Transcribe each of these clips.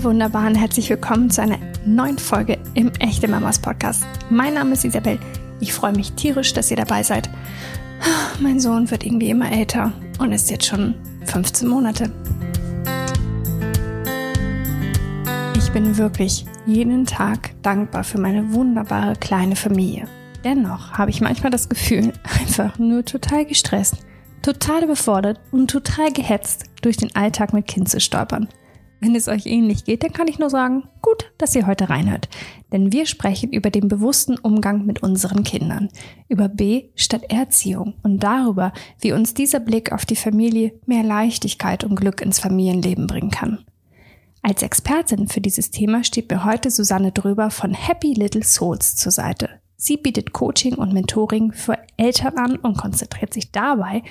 ihr Wunderbaren, herzlich willkommen zu einer neuen Folge im Echte Mamas Podcast. Mein Name ist Isabel. Ich freue mich tierisch, dass ihr dabei seid. Mein Sohn wird irgendwie immer älter und ist jetzt schon 15 Monate. Ich bin wirklich jeden Tag dankbar für meine wunderbare kleine Familie. Dennoch habe ich manchmal das Gefühl, einfach nur total gestresst, total überfordert und total gehetzt durch den Alltag mit Kind zu stolpern. Wenn es euch ähnlich geht, dann kann ich nur sagen, gut, dass ihr heute reinhört. Denn wir sprechen über den bewussten Umgang mit unseren Kindern, über B statt Erziehung und darüber, wie uns dieser Blick auf die Familie mehr Leichtigkeit und Glück ins Familienleben bringen kann. Als Expertin für dieses Thema steht mir heute Susanne Dröber von Happy Little Souls zur Seite. Sie bietet Coaching und Mentoring für Eltern an und konzentriert sich dabei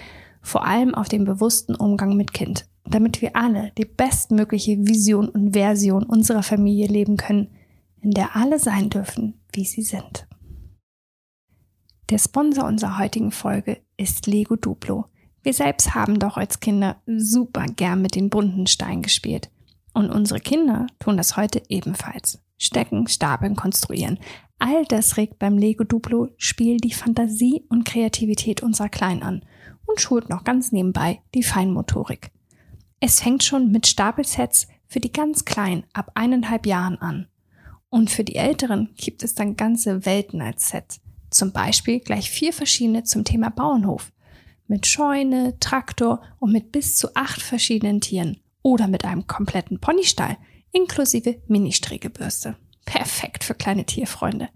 vor allem auf den bewussten Umgang mit Kind damit wir alle die bestmögliche Vision und Version unserer Familie leben können, in der alle sein dürfen, wie sie sind. Der Sponsor unserer heutigen Folge ist Lego Duplo. Wir selbst haben doch als Kinder super gern mit den bunten Steinen gespielt. Und unsere Kinder tun das heute ebenfalls. Stecken, stapeln, konstruieren. All das regt beim Lego Duplo Spiel die Fantasie und Kreativität unserer Kleinen an und schult noch ganz nebenbei die Feinmotorik. Es fängt schon mit Stapelsets für die ganz Kleinen ab eineinhalb Jahren an. Und für die Älteren gibt es dann ganze Welten als Set. Zum Beispiel gleich vier verschiedene zum Thema Bauernhof. Mit Scheune, Traktor und mit bis zu acht verschiedenen Tieren. Oder mit einem kompletten Ponystall inklusive Mini-Strägebürste. Perfekt für kleine Tierfreunde.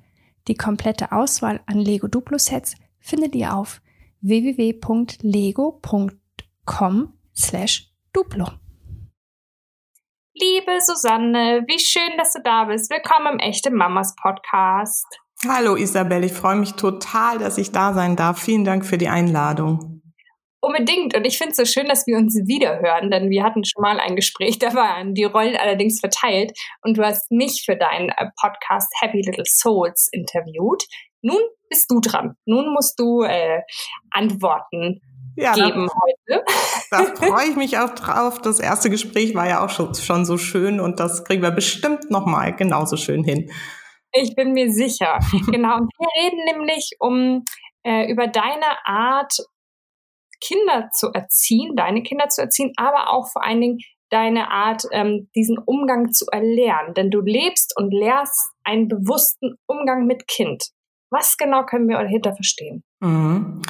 Die komplette Auswahl an Lego Duplo Sets findet ihr auf www.lego.com slash Duplo. Liebe Susanne, wie schön, dass du da bist. Willkommen im Echte Mamas Podcast. Hallo Isabel, ich freue mich total, dass ich da sein darf. Vielen Dank für die Einladung. Unbedingt. Und ich finde es so schön, dass wir uns wieder hören, denn wir hatten schon mal ein Gespräch, da waren die Rollen allerdings verteilt und du hast mich für deinen äh, Podcast Happy Little Souls interviewt. Nun bist du dran. Nun musst du äh, antworten ja, geben da, heute. Da freue ich mich auch drauf. Das erste Gespräch war ja auch schon, schon so schön und das kriegen wir bestimmt nochmal genauso schön hin. Ich bin mir sicher. genau. Und wir reden nämlich um äh, über deine Art, Kinder zu erziehen, deine Kinder zu erziehen, aber auch vor allen Dingen deine Art, ähm, diesen Umgang zu erlernen. Denn du lebst und lehrst einen bewussten Umgang mit Kind. Was genau können wir dahinter verstehen? Mhm.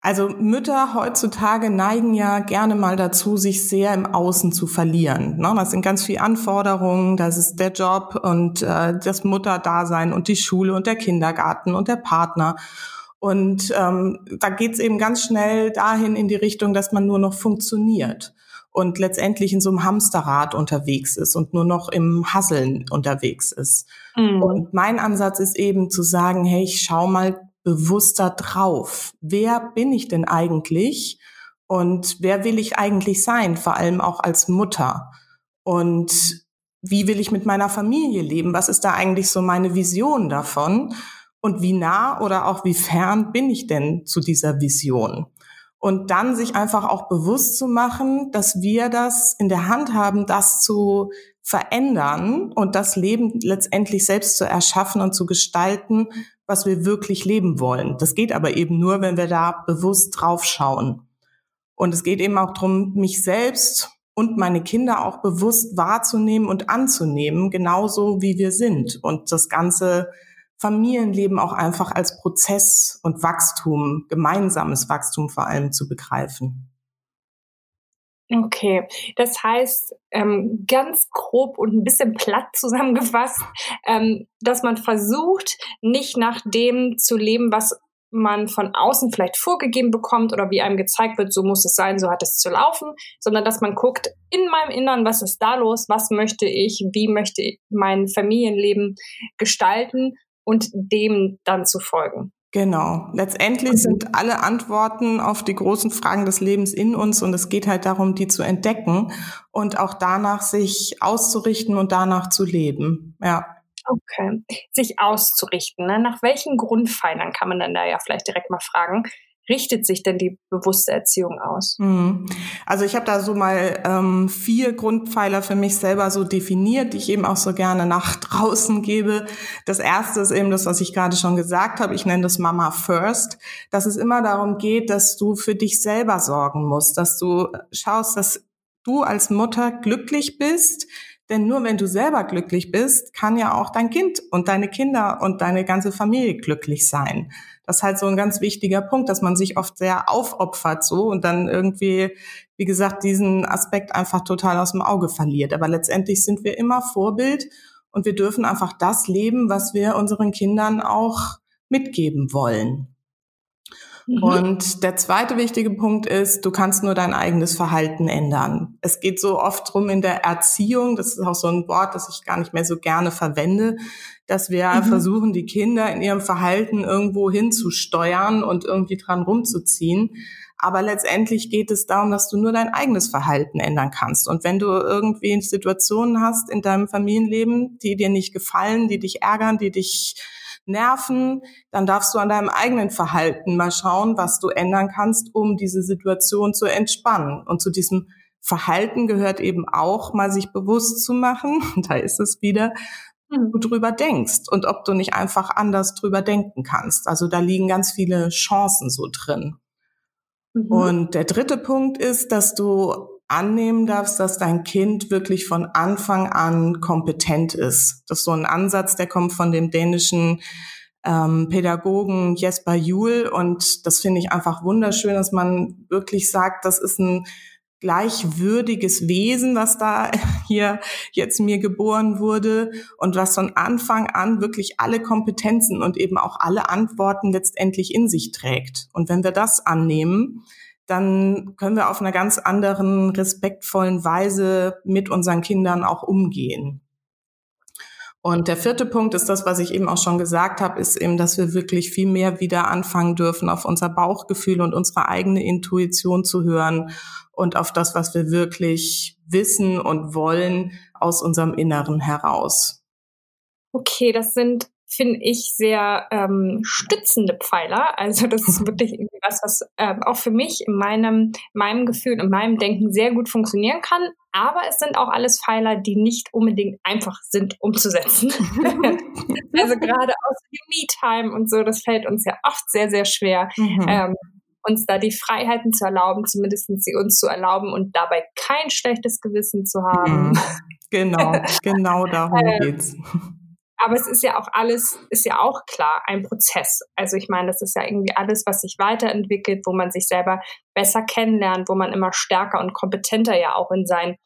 Also Mütter heutzutage neigen ja gerne mal dazu, sich sehr im Außen zu verlieren. Ne? Das sind ganz viele Anforderungen, das ist der Job und äh, das Mutterdasein und die Schule und der Kindergarten und der Partner. Und ähm, da geht's eben ganz schnell dahin in die Richtung, dass man nur noch funktioniert und letztendlich in so einem Hamsterrad unterwegs ist und nur noch im Hasseln unterwegs ist. Mhm. Und mein Ansatz ist eben zu sagen, hey, ich schau mal bewusster drauf. Wer bin ich denn eigentlich? Und wer will ich eigentlich sein? Vor allem auch als Mutter. Und wie will ich mit meiner Familie leben? Was ist da eigentlich so meine Vision davon? Und wie nah oder auch wie fern bin ich denn zu dieser Vision? Und dann sich einfach auch bewusst zu machen, dass wir das in der Hand haben, das zu verändern und das Leben letztendlich selbst zu erschaffen und zu gestalten, was wir wirklich leben wollen. Das geht aber eben nur, wenn wir da bewusst drauf schauen. Und es geht eben auch darum, mich selbst und meine Kinder auch bewusst wahrzunehmen und anzunehmen, genauso wie wir sind. Und das Ganze Familienleben auch einfach als Prozess und Wachstum, gemeinsames Wachstum vor allem zu begreifen. Okay, das heißt ähm, ganz grob und ein bisschen platt zusammengefasst, ähm, dass man versucht, nicht nach dem zu leben, was man von außen vielleicht vorgegeben bekommt oder wie einem gezeigt wird, so muss es sein, so hat es zu laufen, sondern dass man guckt in meinem Innern, was ist da los, was möchte ich, wie möchte ich mein Familienleben gestalten und dem dann zu folgen. Genau. Letztendlich sind alle Antworten auf die großen Fragen des Lebens in uns und es geht halt darum, die zu entdecken und auch danach sich auszurichten und danach zu leben. Ja. Okay. Sich auszurichten. Ne? Nach welchen Grundpfeilern kann man dann da ja vielleicht direkt mal fragen, richtet sich denn die bewusste Erziehung aus? Mhm. Also ich habe da so mal ähm, vier Grundpfeiler für mich selber so definiert, die ich eben auch so gerne nach draußen gebe. Das erste ist eben das, was ich gerade schon gesagt habe. Ich nenne das Mama First, dass es immer darum geht, dass du für dich selber sorgen musst, dass du schaust, dass du als Mutter glücklich bist, denn nur wenn du selber glücklich bist, kann ja auch dein Kind und deine Kinder und deine ganze Familie glücklich sein. Das ist halt so ein ganz wichtiger Punkt, dass man sich oft sehr aufopfert so und dann irgendwie, wie gesagt, diesen Aspekt einfach total aus dem Auge verliert. Aber letztendlich sind wir immer Vorbild und wir dürfen einfach das leben, was wir unseren Kindern auch mitgeben wollen. Mhm. Und der zweite wichtige Punkt ist, du kannst nur dein eigenes Verhalten ändern. Es geht so oft drum in der Erziehung, das ist auch so ein Wort, das ich gar nicht mehr so gerne verwende, dass wir mhm. versuchen, die Kinder in ihrem Verhalten irgendwo hinzusteuern und irgendwie dran rumzuziehen. Aber letztendlich geht es darum, dass du nur dein eigenes Verhalten ändern kannst. Und wenn du irgendwie Situationen hast in deinem Familienleben, die dir nicht gefallen, die dich ärgern, die dich nerven, dann darfst du an deinem eigenen Verhalten mal schauen, was du ändern kannst, um diese Situation zu entspannen. Und zu diesem Verhalten gehört eben auch, mal sich bewusst zu machen, da ist es wieder, hm. du drüber denkst und ob du nicht einfach anders drüber denken kannst. Also da liegen ganz viele Chancen so drin. Mhm. Und der dritte Punkt ist, dass du annehmen darfst, dass dein Kind wirklich von Anfang an kompetent ist. Das ist so ein Ansatz, der kommt von dem dänischen ähm, Pädagogen Jesper Juhl und das finde ich einfach wunderschön, dass man wirklich sagt, das ist ein gleichwürdiges Wesen, was da hier jetzt mir geboren wurde und was von Anfang an wirklich alle Kompetenzen und eben auch alle Antworten letztendlich in sich trägt. Und wenn wir das annehmen, dann können wir auf einer ganz anderen, respektvollen Weise mit unseren Kindern auch umgehen. Und der vierte Punkt ist das, was ich eben auch schon gesagt habe, ist eben, dass wir wirklich viel mehr wieder anfangen dürfen, auf unser Bauchgefühl und unsere eigene Intuition zu hören und auf das, was wir wirklich wissen und wollen aus unserem Inneren heraus. Okay, das sind finde ich, sehr ähm, stützende Pfeiler. Also das ist wirklich irgendwie was, was ähm, auch für mich in meinem, meinem Gefühl und meinem Denken sehr gut funktionieren kann. Aber es sind auch alles Pfeiler, die nicht unbedingt einfach sind umzusetzen. also gerade aus Me-Time und so, das fällt uns ja oft sehr, sehr schwer. Mhm. Ähm, uns da die Freiheiten zu erlauben, zumindest sie uns zu erlauben und dabei kein schlechtes Gewissen zu haben. Mhm. Genau, genau darum ähm, geht's. Aber es ist ja auch alles, ist ja auch klar, ein Prozess. Also ich meine, das ist ja irgendwie alles, was sich weiterentwickelt, wo man sich selber besser kennenlernt, wo man immer stärker und kompetenter ja auch in sein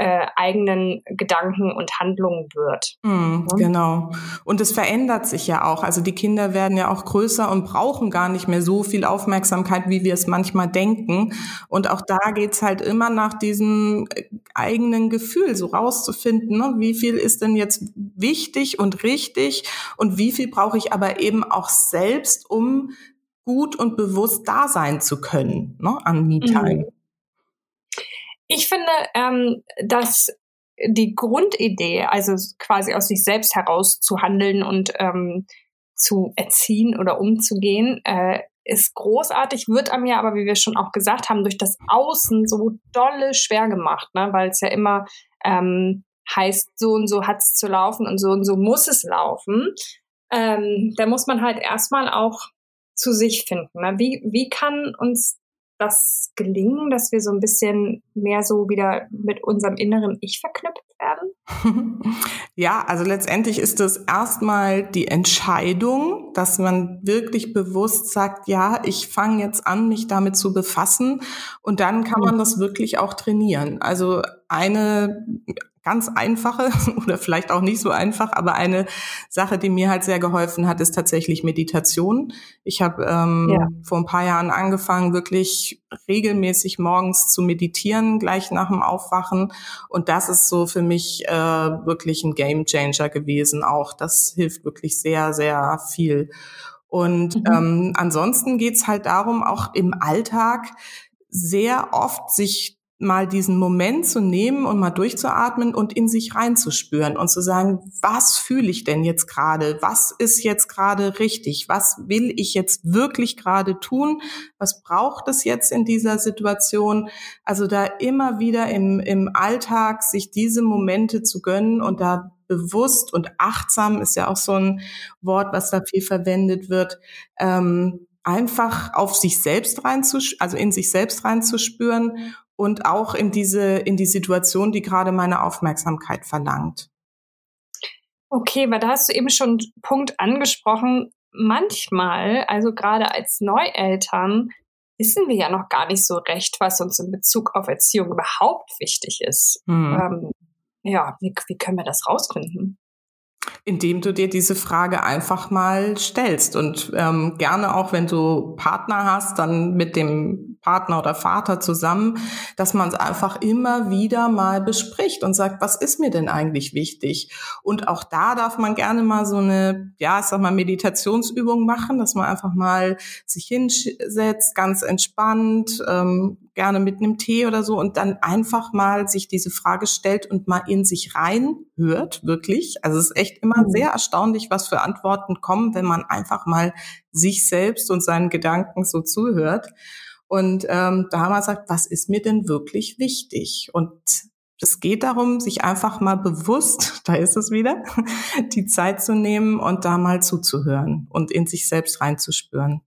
äh, eigenen Gedanken und Handlungen wird. Mm, Genau. Und es verändert sich ja auch. Also die Kinder werden ja auch größer und brauchen gar nicht mehr so viel Aufmerksamkeit, wie wir es manchmal denken. Und auch da geht's halt immer nach diesem äh, eigenen Gefühl, so rauszufinden, ne? wie viel ist denn jetzt wichtig und richtig und wie viel brauche ich aber eben auch selbst, um gut und bewusst da sein zu können ne? an Me-Time. Mhm. Ich finde, ähm, dass die Grundidee, also quasi aus sich selbst heraus zu handeln und ähm, zu erziehen oder umzugehen, äh, ist großartig, wird einem ja aber, wie wir schon auch gesagt haben, durch das Außen so dolle schwer gemacht, ne? weil es ja immer ähm, heißt, so und so hat es zu laufen und so und so muss es laufen. Ähm, da muss man halt erstmal auch zu sich finden. Ne? Wie, wie kann uns das gelingen, dass wir so ein bisschen mehr so wieder mit unserem inneren Ich verknüpft werden? Ja, also letztendlich ist es erstmal die Entscheidung, dass man wirklich bewusst sagt, ja, ich fange jetzt an, mich damit zu befassen und dann kann man das wirklich auch trainieren. Also eine ganz einfache oder vielleicht auch nicht so einfach, aber eine Sache, die mir halt sehr geholfen hat, ist tatsächlich Meditation. Ich habe ähm, ja. vor ein paar Jahren angefangen, wirklich regelmäßig morgens zu meditieren, gleich nach dem Aufwachen. Und das ist so für mich äh, wirklich ein Game Changer gewesen. Auch das hilft wirklich sehr, sehr viel. Und mhm. ähm, ansonsten geht's halt darum, auch im Alltag sehr oft sich mal diesen Moment zu nehmen und mal durchzuatmen und in sich reinzuspüren und zu sagen, was fühle ich denn jetzt gerade? Was ist jetzt gerade richtig? Was will ich jetzt wirklich gerade tun? Was braucht es jetzt in dieser Situation? Also da immer wieder im, im Alltag sich diese Momente zu gönnen und da bewusst und achtsam ist ja auch so ein Wort, was da viel verwendet wird, ähm, einfach auf sich selbst reinzuspüren, also in sich selbst reinzuspüren und auch in diese, in die Situation, die gerade meine Aufmerksamkeit verlangt. Okay, weil da hast du eben schon einen Punkt angesprochen. Manchmal, also gerade als Neueltern, wissen wir ja noch gar nicht so recht, was uns in Bezug auf Erziehung überhaupt wichtig ist. Hm. Ähm, ja, wie, wie können wir das rausfinden? Indem du dir diese Frage einfach mal stellst und ähm, gerne auch, wenn du Partner hast, dann mit dem Partner oder Vater zusammen, dass man es einfach immer wieder mal bespricht und sagt, was ist mir denn eigentlich wichtig? Und auch da darf man gerne mal so eine, ja, ich sag mal, Meditationsübung machen, dass man einfach mal sich hinsetzt, ganz entspannt, ähm, gerne mit einem Tee oder so und dann einfach mal sich diese Frage stellt und mal in sich reinhört, wirklich. Also es ist echt immer mhm. sehr erstaunlich, was für Antworten kommen, wenn man einfach mal sich selbst und seinen Gedanken so zuhört. Und ähm, da haben wir gesagt, was ist mir denn wirklich wichtig? Und es geht darum, sich einfach mal bewusst, da ist es wieder, die Zeit zu nehmen und da mal zuzuhören und in sich selbst reinzuspüren.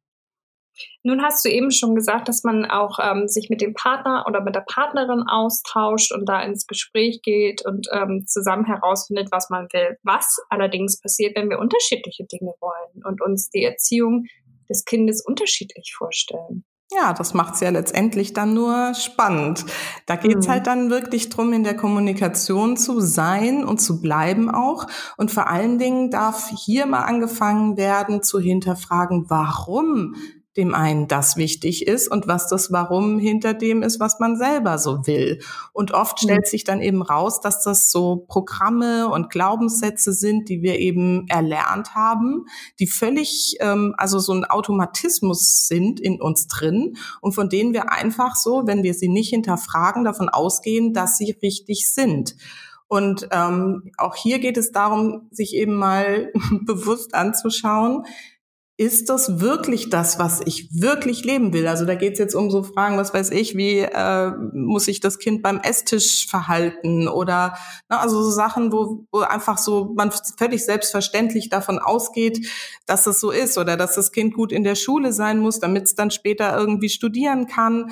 Nun hast du eben schon gesagt, dass man auch ähm, sich mit dem Partner oder mit der Partnerin austauscht und da ins Gespräch geht und ähm, zusammen herausfindet, was man will. Was allerdings passiert, wenn wir unterschiedliche Dinge wollen und uns die Erziehung des Kindes unterschiedlich vorstellen? Ja, das macht's ja letztendlich dann nur spannend. Da geht's mhm. halt dann wirklich drum, in der Kommunikation zu sein und zu bleiben auch. Und vor allen Dingen darf hier mal angefangen werden zu hinterfragen, warum dem einen das wichtig ist und was das Warum hinter dem ist, was man selber so will. Und oft mhm. stellt sich dann eben raus, dass das so Programme und Glaubenssätze sind, die wir eben erlernt haben, die völlig, ähm, also so ein Automatismus sind in uns drin und von denen wir einfach so, wenn wir sie nicht hinterfragen, davon ausgehen, dass sie richtig sind. Und ähm, auch hier geht es darum, sich eben mal bewusst anzuschauen, ist das wirklich das, was ich wirklich leben will? Also da geht es jetzt um so Fragen, was weiß ich, wie äh, muss sich das Kind beim Esstisch verhalten oder na, ne, also so Sachen, wo, wo einfach so man völlig selbstverständlich davon ausgeht, dass es so ist oder dass das Kind gut in der Schule sein muss, damit es dann später irgendwie studieren kann.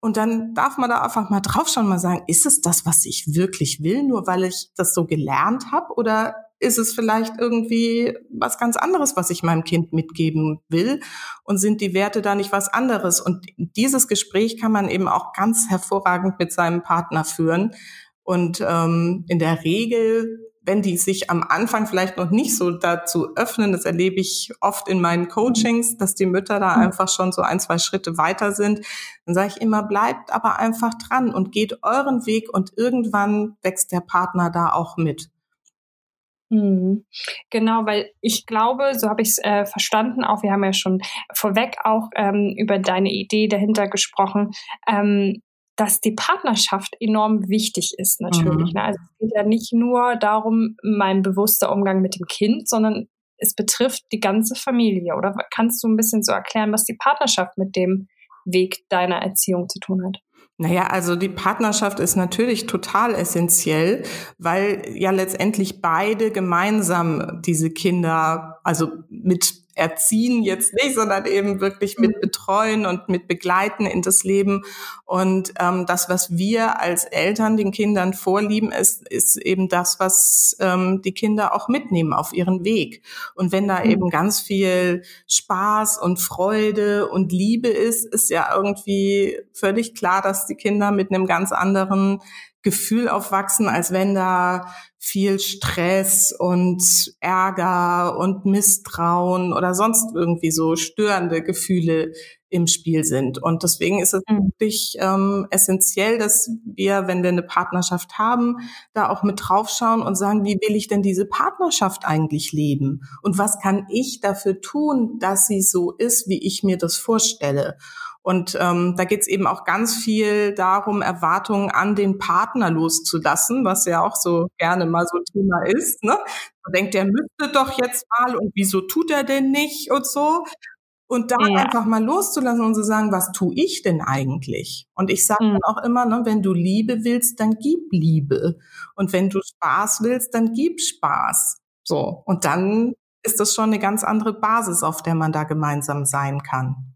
Und dann darf man da einfach mal draufschauen, mal sagen, ist es das, was ich wirklich will, nur weil ich das so gelernt habe? Oder ist es vielleicht irgendwie was ganz anderes, was ich meinem Kind mitgeben will? Und sind die Werte da nicht was anderes? Und dieses Gespräch kann man eben auch ganz hervorragend mit seinem Partner führen. Und ähm, in der Regel wenn die sich am Anfang vielleicht noch nicht so dazu öffnen, das erlebe ich oft in meinen Coachings, dass die Mütter da mhm. einfach schon so ein, zwei Schritte weiter sind, dann sage ich immer, bleibt aber einfach dran und geht euren Weg und irgendwann wächst der Partner da auch mit. Mhm. Genau, weil ich glaube, so habe ich es äh, verstanden, auch wir haben ja schon vorweg auch ähm, über deine Idee dahinter gesprochen, ähm, dass die Partnerschaft enorm wichtig ist natürlich. Mhm. Ne? Also es geht ja nicht nur darum, mein bewusster Umgang mit dem Kind, sondern es betrifft die ganze Familie. Oder kannst du ein bisschen so erklären, was die Partnerschaft mit dem Weg deiner Erziehung zu tun hat? Naja, also die Partnerschaft ist natürlich total essentiell, weil ja letztendlich beide gemeinsam diese Kinder, also mit erziehen jetzt nicht, sondern eben wirklich mit mhm. betreuen und mit begleiten in das Leben. Und ähm, das, was wir als Eltern den Kindern vorlieben, ist, ist eben das, was ähm, die Kinder auch mitnehmen auf ihren Weg. Und wenn da mhm. eben ganz viel Spaß und Freude und Liebe ist, ist ja irgendwie völlig klar, dass die Kinder mit einem ganz anderen Gefühl aufwachsen, als wenn da viel Stress und Ärger und Misstrauen oder sonst irgendwie so störende Gefühle im Spiel sind. Und deswegen ist es mhm. wirklich ähm, essentiell, dass wir, wenn wir eine Partnerschaft haben, da auch mit draufschauen und sagen, wie will ich denn diese Partnerschaft eigentlich leben? Und was kann ich dafür tun, dass sie so ist, wie ich mir das vorstelle? Und ähm, da geht's eben auch ganz viel darum, Erwartungen an den Partner loszulassen, was ja auch so gerne mal so Thema ist. Ne? Man denkt, der müsste doch jetzt mal und wieso tut er denn nicht und so. Und da ja. einfach mal loszulassen und zu sagen, was tue ich denn eigentlich? Und ich sage mhm. dann auch immer, ne, wenn du Liebe willst, dann gib Liebe. Und wenn du Spaß willst, dann gib Spaß. So. Und dann ist das schon eine ganz andere Basis, auf der man da gemeinsam sein kann.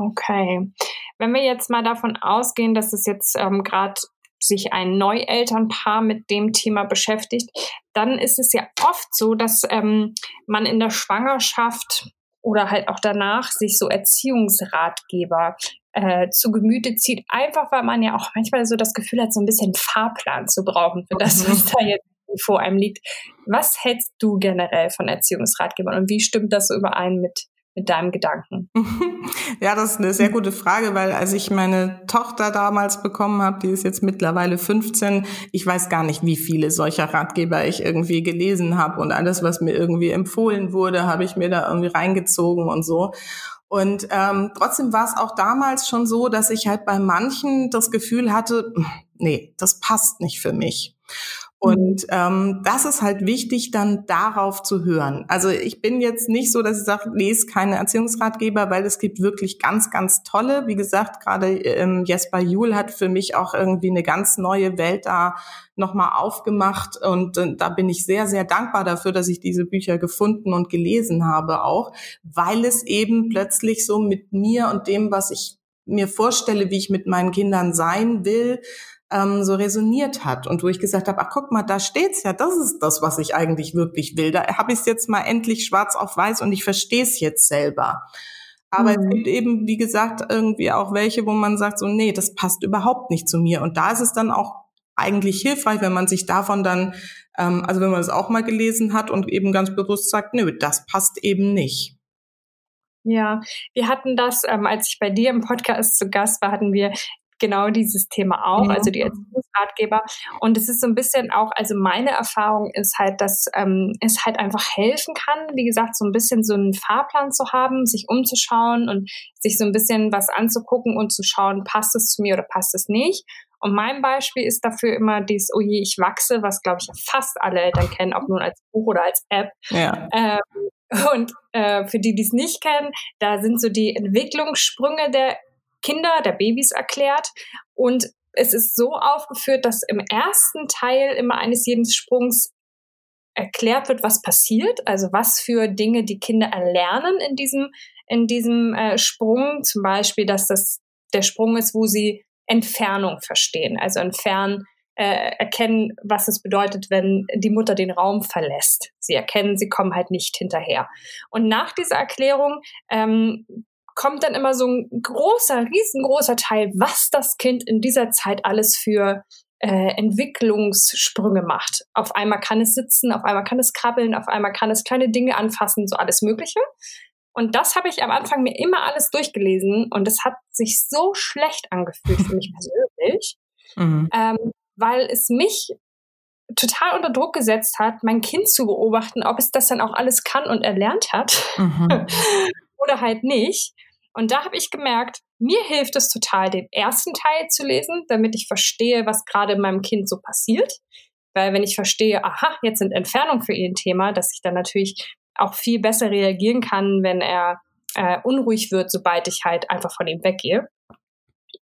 Okay. Wenn wir jetzt mal davon ausgehen, dass es jetzt ähm, gerade sich ein Neuelternpaar mit dem Thema beschäftigt, dann ist es ja oft so, dass ähm, man in der Schwangerschaft oder halt auch danach sich so Erziehungsratgeber äh, zu Gemüte zieht, einfach weil man ja auch manchmal so das Gefühl hat, so ein bisschen Fahrplan zu brauchen für das, was mhm. da jetzt vor einem liegt. Was hältst du generell von Erziehungsratgebern und wie stimmt das so überein mit mit deinem Gedanken? Ja, das ist eine sehr gute Frage, weil als ich meine Tochter damals bekommen habe, die ist jetzt mittlerweile 15, ich weiß gar nicht, wie viele solcher Ratgeber ich irgendwie gelesen habe und alles, was mir irgendwie empfohlen wurde, habe ich mir da irgendwie reingezogen und so. Und ähm, trotzdem war es auch damals schon so, dass ich halt bei manchen das Gefühl hatte, nee, das passt nicht für mich. Und ähm, das ist halt wichtig, dann darauf zu hören. Also ich bin jetzt nicht so, dass ich sage, lese keine Erziehungsratgeber, weil es gibt wirklich ganz, ganz tolle. Wie gesagt, gerade ähm, Jesper Juhl hat für mich auch irgendwie eine ganz neue Welt da nochmal aufgemacht. Und äh, da bin ich sehr, sehr dankbar dafür, dass ich diese Bücher gefunden und gelesen habe auch, weil es eben plötzlich so mit mir und dem, was ich mir vorstelle, wie ich mit meinen Kindern sein will, ähm, so resoniert hat und wo ich gesagt habe, ach guck mal, da steht's ja, das ist das, was ich eigentlich wirklich will. Da habe ich es jetzt mal endlich schwarz auf weiß und ich verstehe es jetzt selber. Aber mhm. es gibt eben, wie gesagt, irgendwie auch welche, wo man sagt, so, nee, das passt überhaupt nicht zu mir. Und da ist es dann auch eigentlich hilfreich, wenn man sich davon dann, ähm, also wenn man es auch mal gelesen hat und eben ganz bewusst sagt, nö, das passt eben nicht. Ja, wir hatten das, ähm, als ich bei dir im Podcast zu Gast war, hatten wir genau dieses Thema auch, ja. also die Erziehungsratgeber. Und es ist so ein bisschen auch, also meine Erfahrung ist halt, dass ähm, es halt einfach helfen kann, wie gesagt, so ein bisschen so einen Fahrplan zu haben, sich umzuschauen und sich so ein bisschen was anzugucken und zu schauen, passt es zu mir oder passt es nicht. Und mein Beispiel ist dafür immer dieses, oh je, ich wachse, was glaube ich fast alle Eltern kennen, ob nun als Buch oder als App. Ja. Ähm, und äh, für die, die es nicht kennen, da sind so die Entwicklungssprünge der Kinder, der Babys erklärt. Und es ist so aufgeführt, dass im ersten Teil immer eines jeden Sprungs erklärt wird, was passiert, also was für Dinge die Kinder erlernen in diesem, in diesem äh, Sprung. Zum Beispiel, dass das der Sprung ist, wo sie Entfernung verstehen, also entfernen, äh, erkennen, was es bedeutet, wenn die Mutter den Raum verlässt. Sie erkennen, sie kommen halt nicht hinterher. Und nach dieser Erklärung ähm, kommt dann immer so ein großer, riesengroßer Teil, was das Kind in dieser Zeit alles für äh, Entwicklungssprünge macht. Auf einmal kann es sitzen, auf einmal kann es krabbeln, auf einmal kann es kleine Dinge anfassen, so alles Mögliche. Und das habe ich am Anfang mir immer alles durchgelesen und es hat sich so schlecht angefühlt für mich persönlich, mhm. ähm, weil es mich total unter Druck gesetzt hat, mein Kind zu beobachten, ob es das dann auch alles kann und erlernt hat mhm. oder halt nicht. Und da habe ich gemerkt, mir hilft es total, den ersten Teil zu lesen, damit ich verstehe, was gerade meinem Kind so passiert. Weil wenn ich verstehe, aha, jetzt sind Entfernungen für ihn ein Thema, dass ich dann natürlich auch viel besser reagieren kann, wenn er äh, unruhig wird, sobald ich halt einfach von ihm weggehe.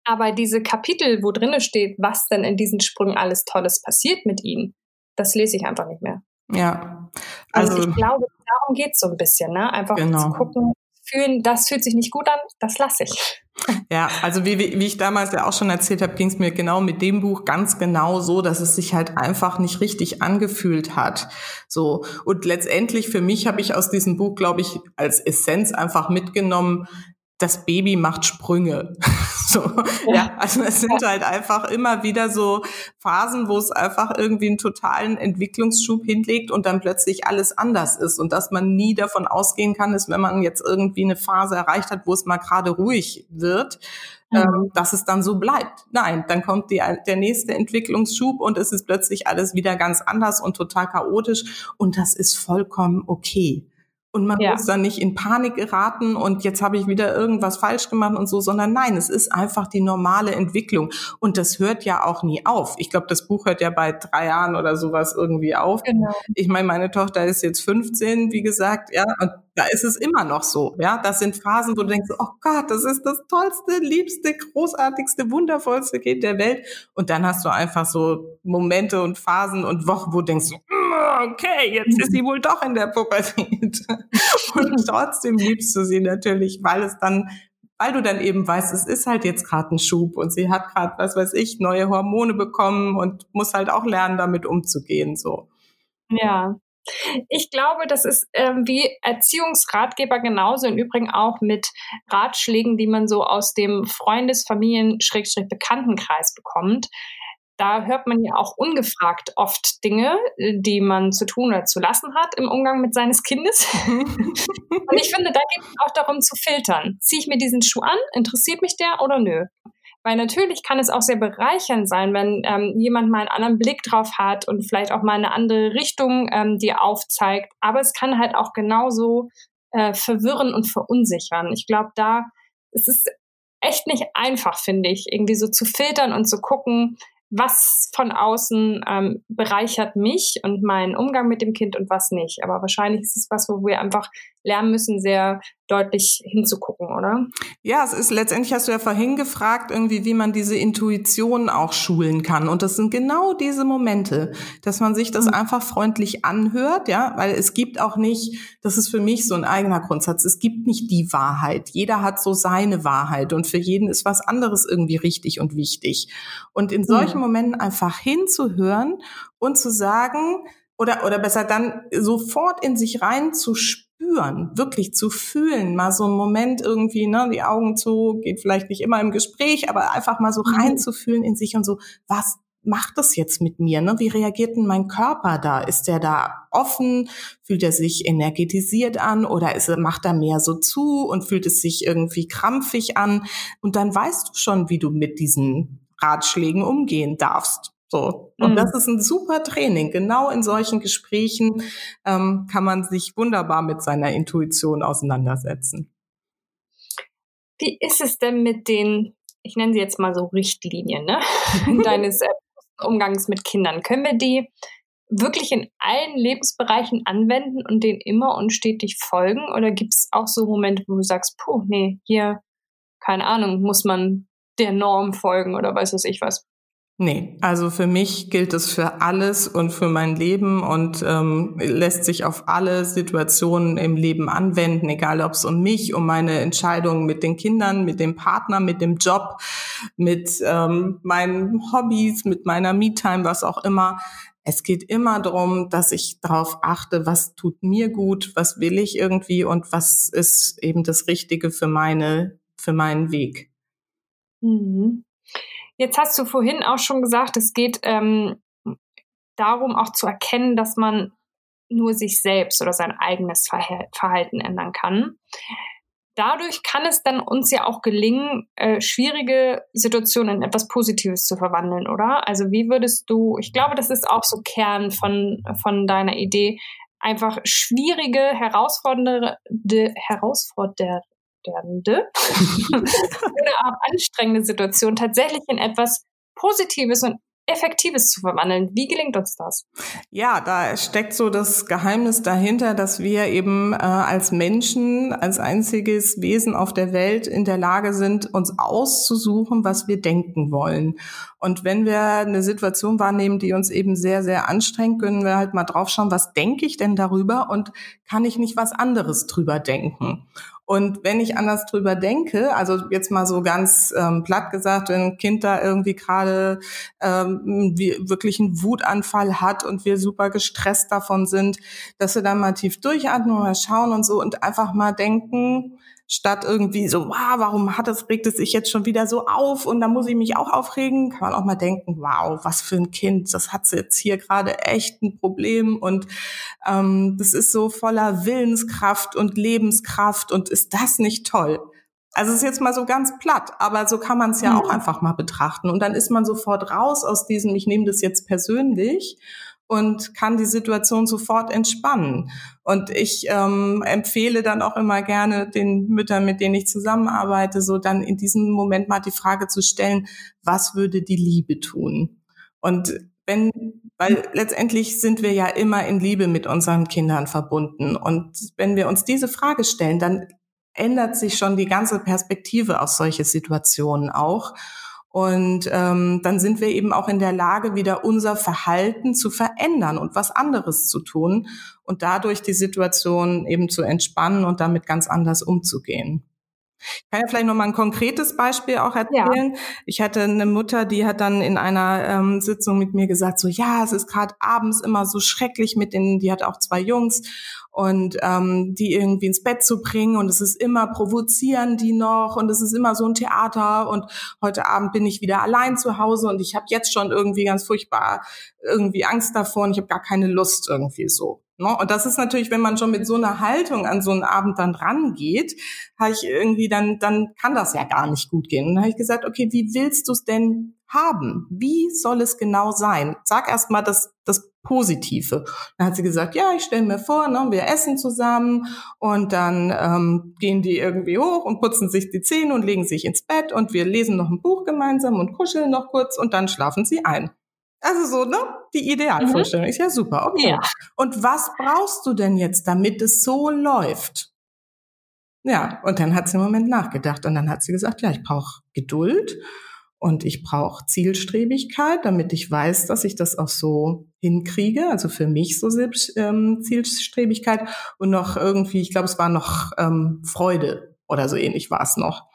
Aber diese Kapitel, wo drinne steht, was denn in diesen Sprüngen alles Tolles passiert mit ihm, das lese ich einfach nicht mehr. Ja. Also, also ich glaube, darum geht es so ein bisschen, ne? Einfach genau. zu gucken, fühlen, das fühlt sich nicht gut an, das lasse ich. Ja, also wie, wie ich damals ja auch schon erzählt habe, ging es mir genau mit dem Buch ganz genau so, dass es sich halt einfach nicht richtig angefühlt hat. So und letztendlich für mich habe ich aus diesem Buch, glaube ich, als Essenz einfach mitgenommen, das Baby macht Sprünge. so, ja, also es sind halt einfach immer wieder so Phasen, wo es einfach irgendwie einen totalen Entwicklungsschub hinlegt und dann plötzlich alles anders ist und dass man nie davon ausgehen kann, ist, wenn man jetzt irgendwie eine Phase erreicht hat, wo es mal gerade ruhig wird, mhm. ähm, dass es dann so bleibt. Nein, dann kommt die, der nächste Entwicklungsschub und es ist plötzlich alles wieder ganz anders und total chaotisch und das ist vollkommen okay. Und man ja. muss dann nicht in Panik geraten und jetzt habe ich wieder irgendwas falsch gemacht und so, sondern nein, es ist einfach die normale Entwicklung und das hört ja auch nie auf. Ich glaube, das Buch hört ja bei drei Jahren oder sowas irgendwie auf. Genau. Ich meine, meine Tochter ist jetzt 15, wie gesagt, ja, und da ist es immer noch so, ja. Das sind Phasen, wo du denkst, oh Gott, das ist das tollste, liebste, großartigste, wundervollste Kind der Welt. Und dann hast du einfach so Momente und Phasen und Wochen, wo du denkst, okay, jetzt ist sie wohl doch in der Pubertät. und trotzdem liebst du sie natürlich, weil es dann weil du dann eben weißt, es ist halt jetzt gerade ein Schub und sie hat gerade, was weiß ich, neue Hormone bekommen und muss halt auch lernen, damit umzugehen, so. Ja, ich glaube, das ist ähm, wie Erziehungsratgeber genauso im Übrigen auch mit Ratschlägen, die man so aus dem Freundes-, Familien-, Bekanntenkreis bekommt. Da hört man ja auch ungefragt oft Dinge, äh, die man zu tun oder zu lassen hat im Umgang mit seines Kindes. Und ich finde, da geht es auch darum zu filtern. Ziehe ich mir diesen Schuh an? Interessiert mich der oder nö? Weil natürlich kann es auch sehr bereichernd sein, wenn ähm, jemand mal einen anderen Blick drauf hat und vielleicht auch mal eine andere Richtung ähm, dir aufzeigt. Aber es kann halt auch genauso äh, verwirren und verunsichern. Ich glaube, da es ist echt nicht einfach, finde ich, irgendwie so zu filtern und zu gucken, was von außen ähm, bereichert mich und meinen Umgang mit dem Kind und was nicht. Aber wahrscheinlich ist es was, wo wir einfach lernen müssen, sehr deutlich hinzugucken, oder? Ja, es ist letztendlich hast du ja vorhin gefragt, irgendwie, wie man diese Intuition auch schulen kann. Und das sind genau diese Momente, dass man sich das mhm. einfach freundlich anhört, ja, weil es gibt auch nicht, das ist für mich so ein eigener Grundsatz, es gibt nicht die Wahrheit. Jeder hat so seine Wahrheit und für jeden ist was anderes irgendwie richtig und wichtig. Und in solchen mhm. Momenten einfach hinzuhören und zu sagen, oder, oder besser dann sofort in sich rein zu spüren, wirklich zu fühlen, mal so einen Moment irgendwie, ne, die Augen zu, geht vielleicht nicht immer im Gespräch, aber einfach mal so mhm. reinzufühlen in sich und so, was macht das jetzt mit mir? Ne? Wie reagiert denn mein Körper da? Ist der da offen? Fühlt er sich energetisiert an oder ist, macht er mehr so zu und fühlt es sich irgendwie krampfig an? Und dann weißt du schon, wie du mit diesen Ratschlägen umgehen darfst. So. Und mhm. das ist ein super Training. Genau in solchen Gesprächen ähm, kann man sich wunderbar mit seiner Intuition auseinandersetzen. Wie ist es denn mit den, ich nenne sie jetzt mal so Richtlinien, ne? deines äh, Umgangs mit Kindern? Können wir die wirklich in allen Lebensbereichen anwenden und denen immer und stetig folgen? Oder gibt es auch so Momente, wo du sagst, puh, nee, hier, keine Ahnung, muss man der Norm folgen oder weiß was ich was? Nee, also für mich gilt es für alles und für mein Leben und ähm, lässt sich auf alle Situationen im Leben anwenden, egal ob es um mich, um meine Entscheidungen mit den Kindern, mit dem Partner, mit dem Job, mit ähm, meinen Hobbys, mit meiner Me-Time, was auch immer. Es geht immer darum, dass ich darauf achte, was tut mir gut, was will ich irgendwie und was ist eben das Richtige für meine, für meinen Weg. Mhm. Jetzt hast du vorhin auch schon gesagt, es geht ähm, darum, auch zu erkennen, dass man nur sich selbst oder sein eigenes Verhalten ändern kann. Dadurch kann es dann uns ja auch gelingen, äh, schwierige Situationen in etwas Positives zu verwandeln, oder? Also wie würdest du, ich glaube, das ist auch so Kern von, von deiner Idee, einfach schwierige, herausfordernde, herausfordernde, frustrierende oder auch anstrengende Situation tatsächlich in etwas Positives und Effektives zu verwandeln. Wie gelingt uns das? Ja, da steckt so das Geheimnis dahinter, dass wir eben äh, als Menschen, als einziges Wesen auf der Welt in der Lage sind, uns auszusuchen, was wir denken wollen. Und wenn wir eine Situation wahrnehmen, die uns eben sehr, sehr anstrengt, können wir halt mal draufschauen, was denke ich denn darüber und kann ich nicht was anderes drüber denken? Und wenn ich anders drüber denke, also jetzt mal so ganz ähm, platt gesagt, wenn ein Kind da irgendwie gerade ähm, wirklich einen Wutanfall hat und wir super gestresst davon sind, dass wir dann mal tief durchatmen, mal schauen und so und einfach mal denken, statt irgendwie so, wow, warum hat es, regt es sich jetzt schon wieder so auf und da muss ich mich auch aufregen, kann man auch mal denken, wow, was für ein Kind, das hat jetzt hier gerade echt ein Problem und ähm, das ist so voller Willenskraft und Lebenskraft und ist das nicht toll? Also es ist jetzt mal so ganz platt, aber so kann man es ja mhm. auch einfach mal betrachten und dann ist man sofort raus aus diesem, ich nehme das jetzt persönlich und kann die Situation sofort entspannen. Und ich ähm, empfehle dann auch immer gerne den Müttern, mit denen ich zusammenarbeite, so dann in diesem Moment mal die Frage zu stellen, was würde die Liebe tun? Und wenn, weil letztendlich sind wir ja immer in Liebe mit unseren Kindern verbunden. Und wenn wir uns diese Frage stellen, dann ändert sich schon die ganze Perspektive auf solche Situationen auch. Und ähm, dann sind wir eben auch in der Lage, wieder unser Verhalten zu verändern und was anderes zu tun und dadurch die Situation eben zu entspannen und damit ganz anders umzugehen. Ich kann ja vielleicht noch mal ein konkretes Beispiel auch erzählen. Ja. Ich hatte eine Mutter, die hat dann in einer ähm, Sitzung mit mir gesagt, so ja, es ist gerade abends immer so schrecklich mit den, die hat auch zwei Jungs und ähm, die irgendwie ins Bett zu bringen und es ist immer provozieren die noch und es ist immer so ein Theater und heute Abend bin ich wieder allein zu Hause und ich habe jetzt schon irgendwie ganz furchtbar irgendwie Angst davor und ich habe gar keine Lust irgendwie so. Ne? Und das ist natürlich, wenn man schon mit so einer Haltung an so einen Abend dann rangeht, habe ich irgendwie dann, dann kann das ja gar nicht gut gehen. Und dann habe ich gesagt, okay, wie willst du es denn haben? Wie soll es genau sein? Sag erst mal das, das Positive. Dann hat sie gesagt, ja, ich stelle mir vor, ne, wir essen zusammen und dann ähm, gehen die irgendwie hoch und putzen sich die Zähne und legen sich ins Bett und wir lesen noch ein Buch gemeinsam und kuscheln noch kurz und dann schlafen sie ein. Also so, ne? Die Idealvorstellung mhm. ist ja super. Okay. Ja. Und was brauchst du denn jetzt, damit es so läuft? Ja, und dann hat sie im Moment nachgedacht und dann hat sie gesagt, ja, ich brauche Geduld und ich brauche Zielstrebigkeit, damit ich weiß, dass ich das auch so hinkriege. Also für mich so ähm, Zielstrebigkeit und noch irgendwie, ich glaube, es war noch ähm, Freude oder so ähnlich war es noch.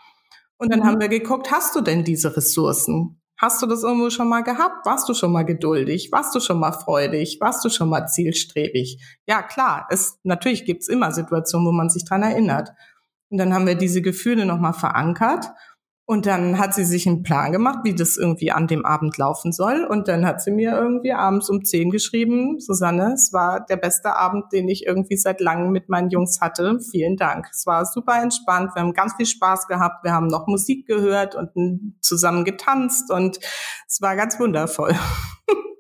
Und dann mhm. haben wir geguckt, hast du denn diese Ressourcen? Hast du das irgendwo schon mal gehabt? Warst du schon mal geduldig? Warst du schon mal freudig? Warst du schon mal zielstrebig? Ja, klar. Es, natürlich gibt's immer Situationen, wo man sich dran erinnert. Und dann haben wir diese Gefühle nochmal verankert und dann hat sie sich einen Plan gemacht, wie das irgendwie an dem Abend laufen soll. Und dann hat sie mir irgendwie abends um zehn geschrieben, Susanne, es war der beste Abend, den ich irgendwie seit langem mit meinen Jungs hatte. Vielen Dank. Es war super entspannt. Wir haben ganz viel Spaß gehabt. Wir haben noch Musik gehört und zusammen getanzt und es war ganz wundervoll.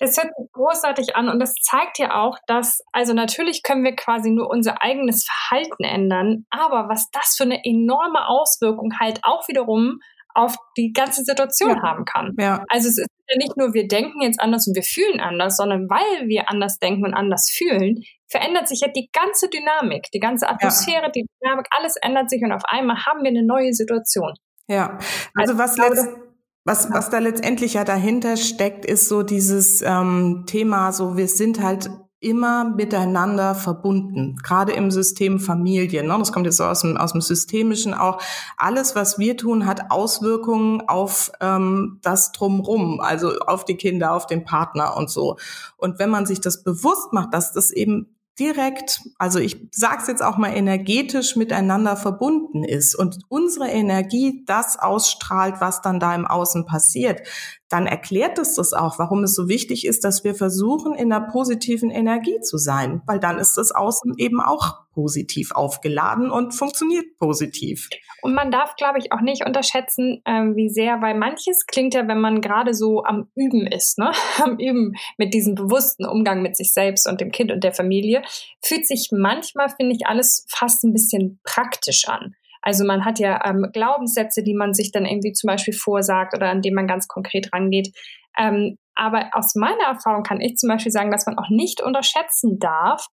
Es hört sich großartig an und das zeigt ja auch, dass, also natürlich können wir quasi nur unser eigenes Verhalten ändern, aber was das für eine enorme Auswirkung halt auch wiederum auf die ganze Situation ja. haben kann. Ja. Also es ist ja nicht nur, wir denken jetzt anders und wir fühlen anders, sondern weil wir anders denken und anders fühlen, verändert sich ja die ganze Dynamik, die ganze Atmosphäre, ja. die Dynamik, alles ändert sich und auf einmal haben wir eine neue Situation. Ja, also, also was letztendlich was, was da letztendlich ja dahinter steckt, ist so dieses ähm, Thema, so wir sind halt immer miteinander verbunden, gerade im System Familie. Ne? Das kommt jetzt so aus dem, aus dem Systemischen auch. Alles, was wir tun, hat Auswirkungen auf ähm, das Drumrum, also auf die Kinder, auf den Partner und so. Und wenn man sich das bewusst macht, dass das eben direkt, also ich sage es jetzt auch mal energetisch miteinander verbunden ist und unsere Energie das ausstrahlt, was dann da im Außen passiert, dann erklärt es das auch, warum es so wichtig ist, dass wir versuchen, in einer positiven Energie zu sein, weil dann ist das Außen eben auch positiv aufgeladen und funktioniert positiv. Und man darf, glaube ich, auch nicht unterschätzen, ähm, wie sehr, weil manches klingt ja, wenn man gerade so am Üben ist, ne? am Üben mit diesem bewussten Umgang mit sich selbst und dem Kind und der Familie, fühlt sich manchmal, finde ich, alles fast ein bisschen praktisch an. Also man hat ja ähm, Glaubenssätze, die man sich dann irgendwie zum Beispiel vorsagt oder an denen man ganz konkret rangeht. Ähm, aber aus meiner Erfahrung kann ich zum Beispiel sagen, dass man auch nicht unterschätzen darf,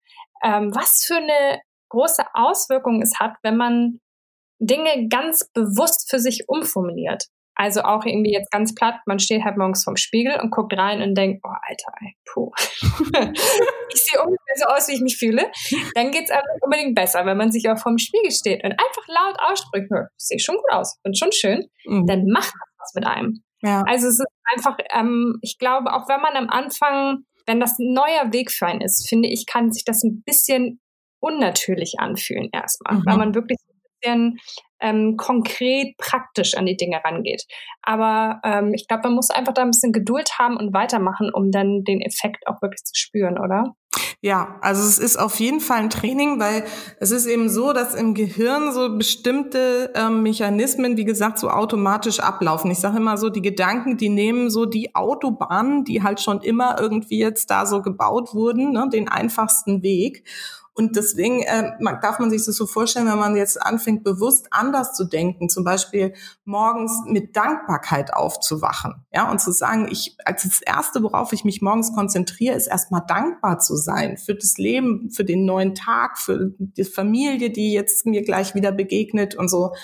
ähm, was für eine große Auswirkung es hat, wenn man Dinge ganz bewusst für sich umformuliert. Also auch irgendwie jetzt ganz platt, man steht halt morgens vorm Spiegel und guckt rein und denkt, oh Alter, ey, puh. ich sehe ungefähr so aus, wie ich mich fühle. Dann geht's einem unbedingt besser, wenn man sich auch vorm Spiegel steht und einfach laut ausspricht, ich sehe schon gut aus, bin schon schön, mhm. dann macht das was mit einem. Ja. Also es ist einfach, ähm, ich glaube, auch wenn man am Anfang, wenn das ein neuer Weg für einen ist, finde ich, kann sich das ein bisschen unnatürlich anfühlen erstmal, mhm. weil man wirklich bisschen ähm, konkret praktisch an die Dinge rangeht. Aber ähm, ich glaube, man muss einfach da ein bisschen Geduld haben und weitermachen, um dann den Effekt auch wirklich zu spüren, oder? Ja, also es ist auf jeden Fall ein Training, weil es ist eben so, dass im Gehirn so bestimmte ähm, Mechanismen, wie gesagt, so automatisch ablaufen. Ich sage immer so, die Gedanken, die nehmen so die Autobahnen, die halt schon immer irgendwie jetzt da so gebaut wurden, ne, den einfachsten Weg. Und deswegen äh, darf man sich das so vorstellen, wenn man jetzt anfängt, bewusst anders zu denken, zum Beispiel morgens mit Dankbarkeit aufzuwachen, ja, und zu sagen, ich, als das erste, worauf ich mich morgens konzentriere, ist erstmal dankbar zu sein für das Leben, für den neuen Tag, für die Familie, die jetzt mir gleich wieder begegnet und so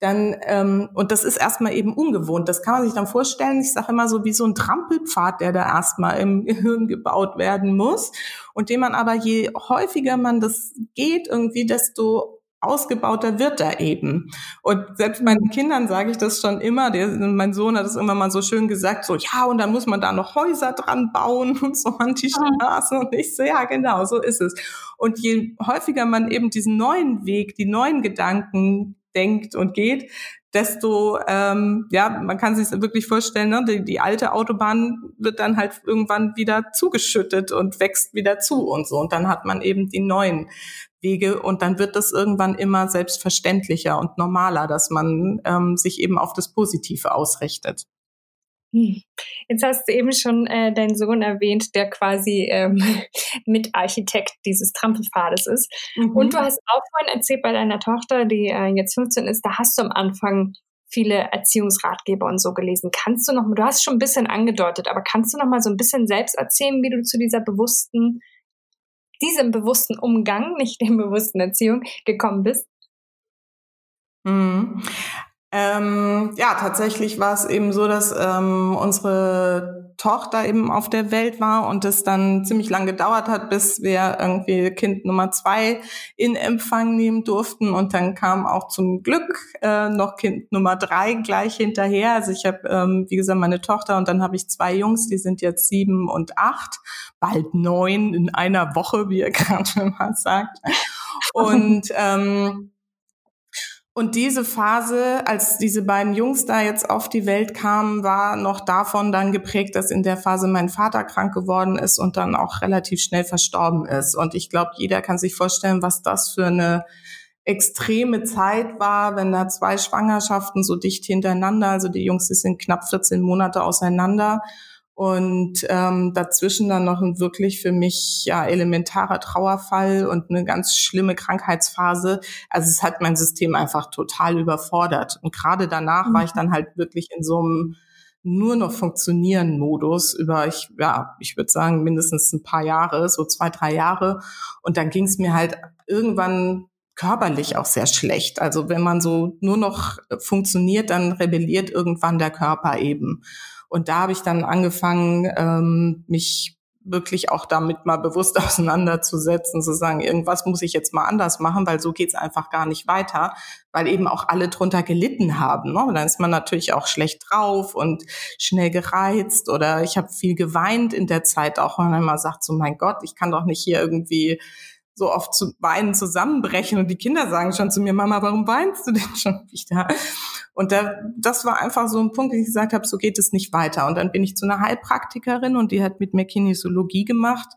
dann ähm, und das ist erstmal eben ungewohnt. Das kann man sich dann vorstellen. Ich sage immer so wie so ein Trampelpfad, der da erstmal im Gehirn gebaut werden muss und den man aber je häufiger man das geht irgendwie, desto ausgebauter wird er eben. Und selbst meinen Kindern sage ich das schon immer. Der, mein Sohn hat es immer mal so schön gesagt, so ja, und dann muss man da noch Häuser dran bauen und so an die Straße. Und ich so, ja, genau, so ist es. Und je häufiger man eben diesen neuen Weg, die neuen Gedanken denkt und geht, desto, ähm, ja, man kann sich wirklich vorstellen, ne, die, die alte Autobahn wird dann halt irgendwann wieder zugeschüttet und wächst wieder zu und so. Und dann hat man eben die neuen Wege und dann wird das irgendwann immer selbstverständlicher und normaler, dass man ähm, sich eben auf das Positive ausrichtet. Hm. Jetzt hast du eben schon äh, deinen Sohn erwähnt, der quasi ähm, Mitarchitekt dieses Trampelpfades ist. Mhm. Und du hast auch vorhin erzählt bei deiner Tochter, die äh, jetzt 15 ist, da hast du am Anfang viele Erziehungsratgeber und so gelesen. Kannst du noch, du hast schon ein bisschen angedeutet, aber kannst du noch mal so ein bisschen selbst erzählen, wie du zu dieser bewussten, diesem bewussten Umgang, nicht dem bewussten Erziehung gekommen bist? Mhm. Ähm, ja, tatsächlich war es eben so, dass ähm, unsere Tochter eben auf der Welt war und es dann ziemlich lang gedauert hat, bis wir irgendwie Kind Nummer zwei in Empfang nehmen durften. Und dann kam auch zum Glück äh, noch Kind Nummer drei gleich hinterher. Also ich habe, ähm, wie gesagt, meine Tochter und dann habe ich zwei Jungs, die sind jetzt sieben und acht, bald neun in einer Woche, wie ihr gerade mal sagt. Und ähm, und diese Phase, als diese beiden Jungs da jetzt auf die Welt kamen, war noch davon dann geprägt, dass in der Phase mein Vater krank geworden ist und dann auch relativ schnell verstorben ist. Und ich glaube, jeder kann sich vorstellen, was das für eine extreme Zeit war, wenn da zwei Schwangerschaften so dicht hintereinander, also die Jungs, die sind knapp 14 Monate auseinander und ähm, dazwischen dann noch ein wirklich für mich ja elementarer Trauerfall und eine ganz schlimme Krankheitsphase. Also es hat mein System einfach total überfordert. Und gerade danach mhm. war ich dann halt wirklich in so einem nur noch funktionieren Modus über ich ja ich würde sagen mindestens ein paar Jahre so zwei drei Jahre und dann ging es mir halt irgendwann körperlich auch sehr schlecht also wenn man so nur noch funktioniert dann rebelliert irgendwann der Körper eben und da habe ich dann angefangen, ähm, mich wirklich auch damit mal bewusst auseinanderzusetzen, zu sagen, irgendwas muss ich jetzt mal anders machen, weil so geht's einfach gar nicht weiter, weil eben auch alle drunter gelitten haben. Ne? Und dann ist man natürlich auch schlecht drauf und schnell gereizt oder ich habe viel geweint in der Zeit auch, wenn man immer sagt, so mein Gott, ich kann doch nicht hier irgendwie so oft zu weinen zusammenbrechen und die Kinder sagen schon zu mir, Mama, warum weinst du denn schon wieder? Und da, das war einfach so ein Punkt, wo ich gesagt habe, so geht es nicht weiter. Und dann bin ich zu einer Heilpraktikerin und die hat mit mir Kinesiologie gemacht,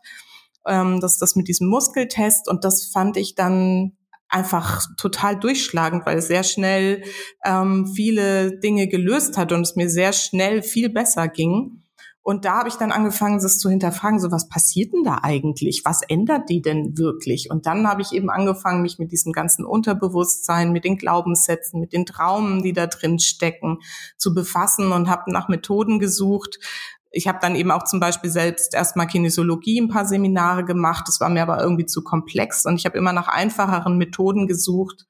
ähm, das das mit diesem Muskeltest und das fand ich dann einfach total durchschlagend, weil es sehr schnell ähm, viele Dinge gelöst hat und es mir sehr schnell viel besser ging. Und da habe ich dann angefangen, das zu hinterfragen, so was passiert denn da eigentlich? Was ändert die denn wirklich? Und dann habe ich eben angefangen, mich mit diesem ganzen Unterbewusstsein, mit den Glaubenssätzen, mit den Traumen, die da drin stecken, zu befassen und habe nach Methoden gesucht. Ich habe dann eben auch zum Beispiel selbst erstmal Kinesiologie ein paar Seminare gemacht. Das war mir aber irgendwie zu komplex und ich habe immer nach einfacheren Methoden gesucht,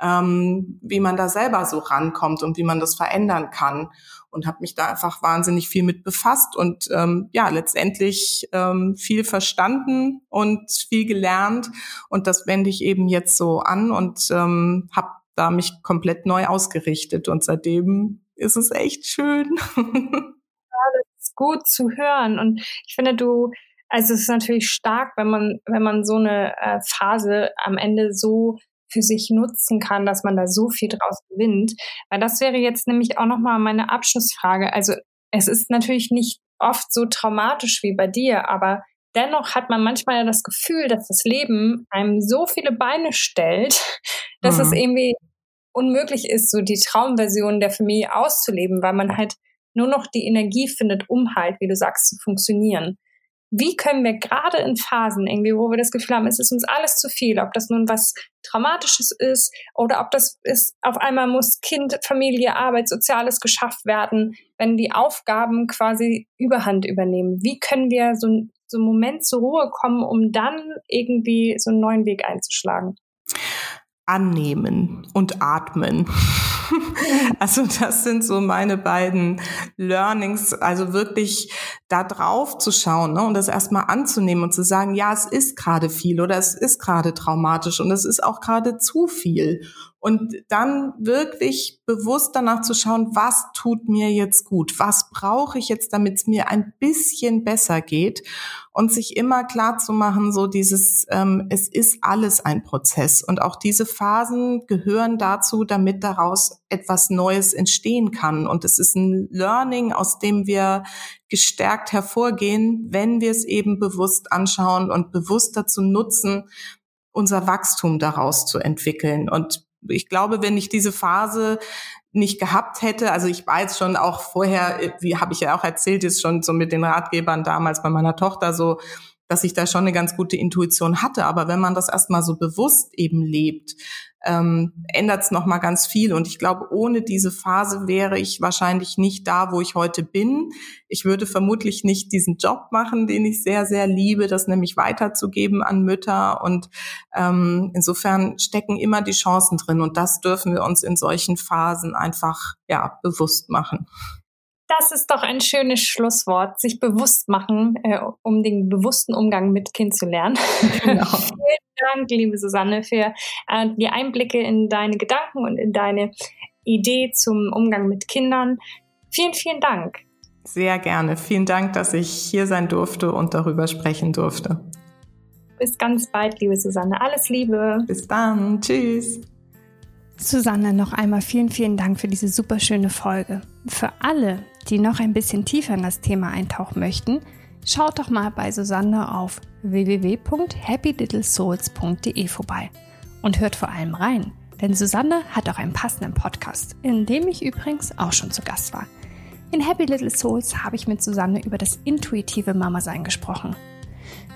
ähm, wie man da selber so rankommt und wie man das verändern kann und habe mich da einfach wahnsinnig viel mit befasst und ähm, ja letztendlich ähm, viel verstanden und viel gelernt und das wende ich eben jetzt so an und ähm, habe da mich komplett neu ausgerichtet und seitdem ist es echt schön. ja, das ist gut zu hören und ich finde du also es ist natürlich stark, wenn man wenn man so eine äh, Phase am Ende so für sich nutzen kann, dass man da so viel draus gewinnt. Weil das wäre jetzt nämlich auch nochmal meine Abschlussfrage. Also es ist natürlich nicht oft so traumatisch wie bei dir, aber dennoch hat man manchmal das Gefühl, dass das Leben einem so viele Beine stellt, dass mhm. es irgendwie unmöglich ist, so die Traumversion der Familie auszuleben, weil man halt nur noch die Energie findet, um halt, wie du sagst, zu funktionieren wie können wir gerade in Phasen irgendwie, wo wir das Gefühl haben, es ist uns alles zu viel, ob das nun was Traumatisches ist oder ob das ist, auf einmal muss Kind, Familie, Arbeit, Soziales geschafft werden, wenn die Aufgaben quasi Überhand übernehmen. Wie können wir so, so einen Moment zur Ruhe kommen, um dann irgendwie so einen neuen Weg einzuschlagen? Annehmen und atmen. Also das sind so meine beiden Learnings, also wirklich da drauf zu schauen ne, und das erstmal anzunehmen und zu sagen, ja, es ist gerade viel oder es ist gerade traumatisch und es ist auch gerade zu viel. Und dann wirklich bewusst danach zu schauen, was tut mir jetzt gut? Was brauche ich jetzt, damit es mir ein bisschen besser geht? Und sich immer klar zu machen, so dieses, ähm, es ist alles ein Prozess. Und auch diese Phasen gehören dazu, damit daraus etwas Neues entstehen kann. Und es ist ein Learning, aus dem wir gestärkt hervorgehen, wenn wir es eben bewusst anschauen und bewusst dazu nutzen, unser Wachstum daraus zu entwickeln. Und ich glaube, wenn ich diese Phase nicht gehabt hätte, also ich war jetzt schon auch vorher, wie habe ich ja auch erzählt, ist schon so mit den Ratgebern damals bei meiner Tochter so, dass ich da schon eine ganz gute Intuition hatte. Aber wenn man das erstmal so bewusst eben lebt, ähm, ändert es nochmal ganz viel. Und ich glaube, ohne diese Phase wäre ich wahrscheinlich nicht da, wo ich heute bin. Ich würde vermutlich nicht diesen Job machen, den ich sehr, sehr liebe, das nämlich weiterzugeben an Mütter. Und ähm, insofern stecken immer die Chancen drin. Und das dürfen wir uns in solchen Phasen einfach ja bewusst machen. Das ist doch ein schönes Schlusswort, sich bewusst machen, äh, um den bewussten Umgang mit Kind zu lernen. Genau. Vielen Dank, liebe Susanne, für äh, die Einblicke in deine Gedanken und in deine Idee zum Umgang mit Kindern. Vielen, vielen Dank. Sehr gerne. Vielen Dank, dass ich hier sein durfte und darüber sprechen durfte. Bis ganz bald, liebe Susanne. Alles Liebe. Bis dann. Tschüss. Susanne, noch einmal vielen, vielen Dank für diese super schöne Folge. Für alle, die noch ein bisschen tiefer in das Thema eintauchen möchten, schaut doch mal bei Susanne auf www.happylittlesouls.de vorbei und hört vor allem rein, denn Susanne hat auch einen passenden Podcast, in dem ich übrigens auch schon zu Gast war. In Happy Little Souls habe ich mit Susanne über das intuitive Mama-Sein gesprochen.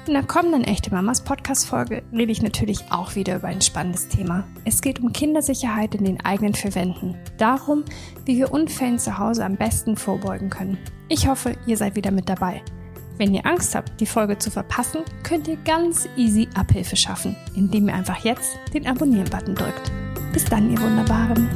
In der kommenden Echte Mamas Podcast-Folge rede ich natürlich auch wieder über ein spannendes Thema. Es geht um Kindersicherheit in den eigenen Verwänden. Darum, wie wir Unfällen zu Hause am besten vorbeugen können. Ich hoffe, ihr seid wieder mit dabei. Wenn ihr Angst habt, die Folge zu verpassen, könnt ihr ganz easy Abhilfe schaffen, indem ihr einfach jetzt den Abonnieren-Button drückt. Bis dann, ihr Wunderbaren.